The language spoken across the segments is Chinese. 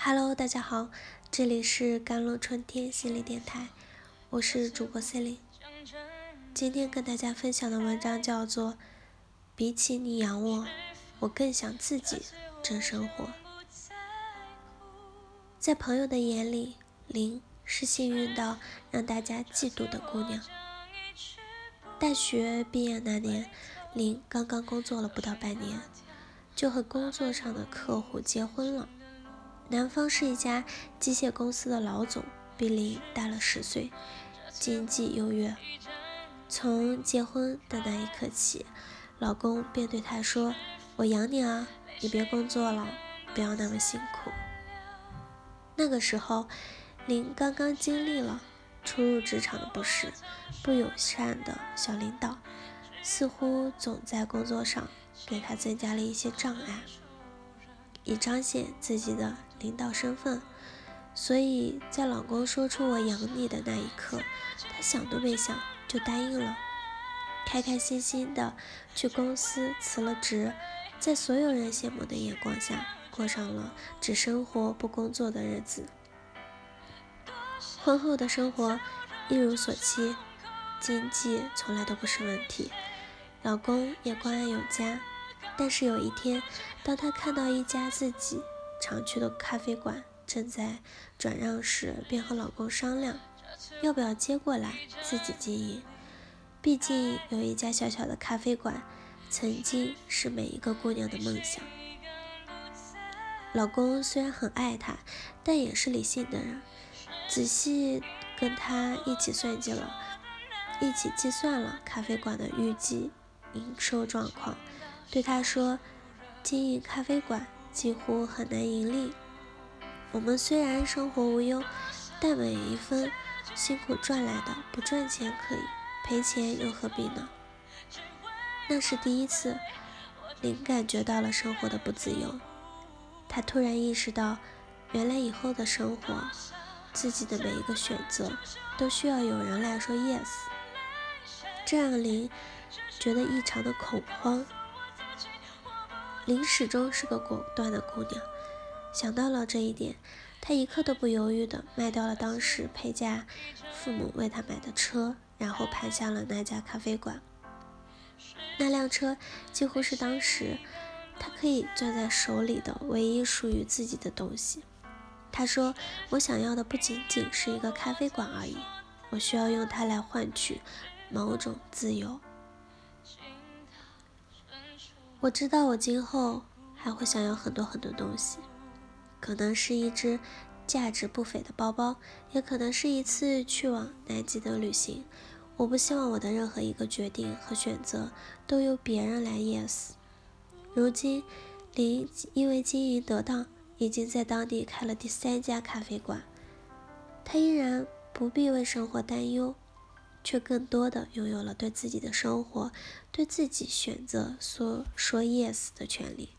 Hello，大家好，这里是甘露春天心理电台，我是主播 c e l i n e 今天跟大家分享的文章叫做《比起你养我，我更想自己争生活》。在朋友的眼里，林是幸运到让大家嫉妒的姑娘。大学毕业那年，林刚刚工作了不到半年，就和工作上的客户结婚了。男方是一家机械公司的老总，比林大了十岁，经济优越。从结婚的那一刻起，老公便对她说：“我养你啊，你别工作了，不要那么辛苦。”那个时候，林刚刚经历了初入职场的不适，不友善的小领导，似乎总在工作上给她增加了一些障碍。以彰显自己的领导身份，所以在老公说出“我养你”的那一刻，她想都没想就答应了，开开心心的去公司辞了职，在所有人羡慕的眼光下，过上了只生活不工作的日子。婚后的生活一如所期，经济从来都不是问题，老公也关爱有加。但是有一天，当她看到一家自己常去的咖啡馆正在转让时，便和老公商量，要不要接过来自己经营。毕竟有一家小小的咖啡馆，曾经是每一个姑娘的梦想。老公虽然很爱她，但也是理性的人，仔细跟她一起算计了，一起计算了咖啡馆的预计营收状况。对她说：“经营咖啡馆几乎很难盈利。我们虽然生活无忧，但每一分辛苦赚来的不赚钱可以，赔钱又何必呢？”那是第一次，林感觉到了生活的不自由。他突然意识到，原来以后的生活，自己的每一个选择都需要有人来说 yes。这让林觉得异常的恐慌。林始终是个果断的姑娘，想到了这一点，她一刻都不犹豫地卖掉了当时陪嫁父母为她买的车，然后盘下了那家咖啡馆。那辆车几乎是当时她可以攥在手里的唯一属于自己的东西。她说：“我想要的不仅仅是一个咖啡馆而已，我需要用它来换取某种自由。”我知道我今后还会想要很多很多东西，可能是一只价值不菲的包包，也可能是一次去往南极的旅行。我不希望我的任何一个决定和选择都由别人来 yes。如今，林因为经营得当，已经在当地开了第三家咖啡馆，他依然不必为生活担忧。却更多的拥有了对自己的生活、对自己选择说说 yes 的权利。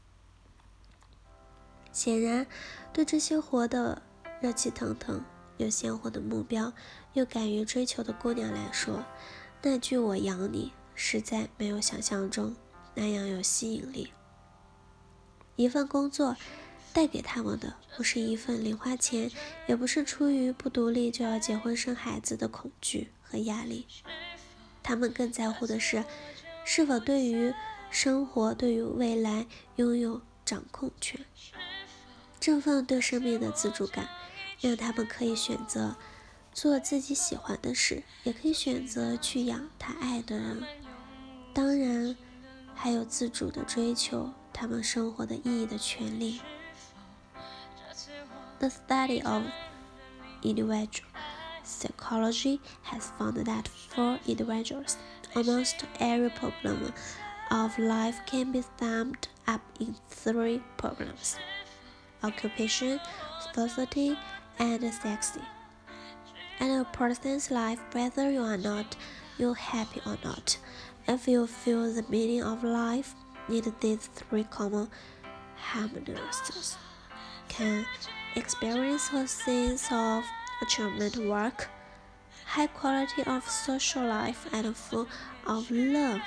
显然，对这些活得热气腾腾、有鲜活的目标、又敢于追求的姑娘来说，那句“我养你”实在没有想象中那样有吸引力。一份工作带给他们的，不是一份零花钱，也不是出于不独立就要结婚生孩子的恐惧。和压力，他们更在乎的是是否对于生活、对于未来拥有掌控权。这份对生命的自主感，让他们可以选择做自己喜欢的事，也可以选择去养他爱的人。当然，还有自主的追求他们生活的意义的权利。The study of individual. Psychology has found that for individuals, almost every problem of life can be summed up in three problems occupation, society, and sexy. And a person's life, whether you are not you happy or not, if you feel the meaning of life, need these three common harmonies can experience a sense of achievement work, high quality of social life, and full of love.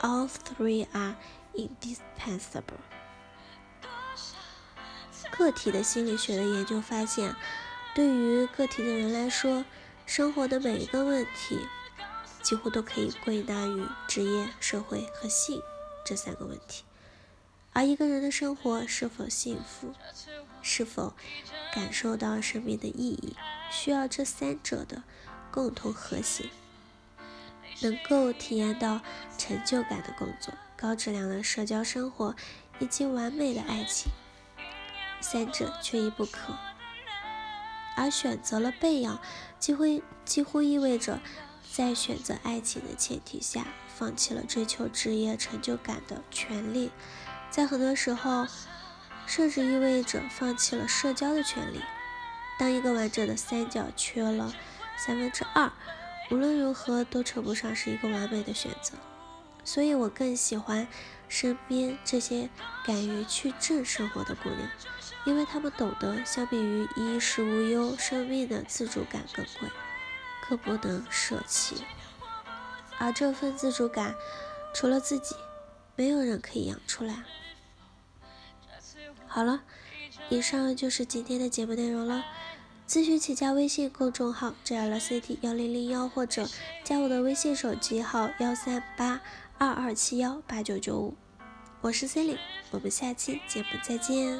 All three are indispensable. 个体的心理学的研究发现，对于个体的人来说，生活的每一个问题，几乎都可以归纳于职业、社会和性这三个问题。而一个人的生活是否幸福，是否感受到生命的意义，需要这三者的共同和谐。能够体验到成就感的工作、高质量的社交生活以及完美的爱情，三者缺一不可。而选择了背养，几乎几乎意味着在选择爱情的前提下，放弃了追求职业成就感的权利，在很多时候，甚至意味着放弃了社交的权利。当一个完整的三角缺了三分之二。无论如何都称不上是一个完美的选择，所以我更喜欢身边这些敢于去正生活的姑娘，因为她们懂得，相比于衣食无忧，生命的自主感更贵，更不能舍弃。而这份自主感，除了自己，没有人可以养出来。好了，以上就是今天的节目内容了。咨询请加微信公众号 JLCT 幺零零幺，或者加我的微信手机号幺三八二二七幺八九九五。我是 c e l i n e 我们下期节目再见。